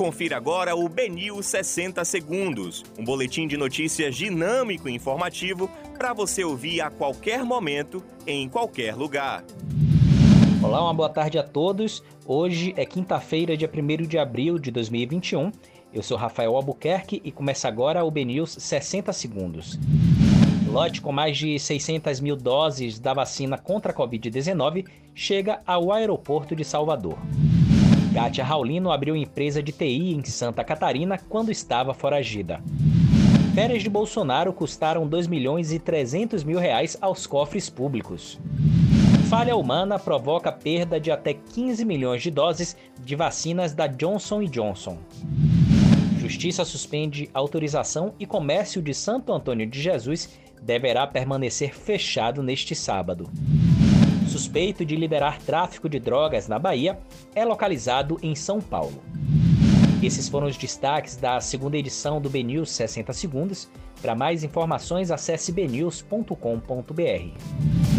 Confira agora o Benil 60 Segundos, um boletim de notícias dinâmico e informativo para você ouvir a qualquer momento, em qualquer lugar. Olá, uma boa tarde a todos. Hoje é quinta-feira, dia 1 de abril de 2021. Eu sou Rafael Albuquerque e começa agora o BNews 60 Segundos. Lote com mais de 600 mil doses da vacina contra a Covid-19 chega ao aeroporto de Salvador. Kátia Raulino abriu empresa de TI em Santa Catarina quando estava foragida. Férias de Bolsonaro custaram 2 milhões e 300 mil reais aos cofres públicos. Falha humana provoca perda de até 15 milhões de doses de vacinas da Johnson Johnson. Justiça suspende autorização e comércio de Santo Antônio de Jesus deverá permanecer fechado neste sábado. Suspeito de liderar tráfico de drogas na Bahia, é localizado em São Paulo. Esses foram os destaques da segunda edição do BNews 60 Segundos. Para mais informações, acesse bnews.com.br.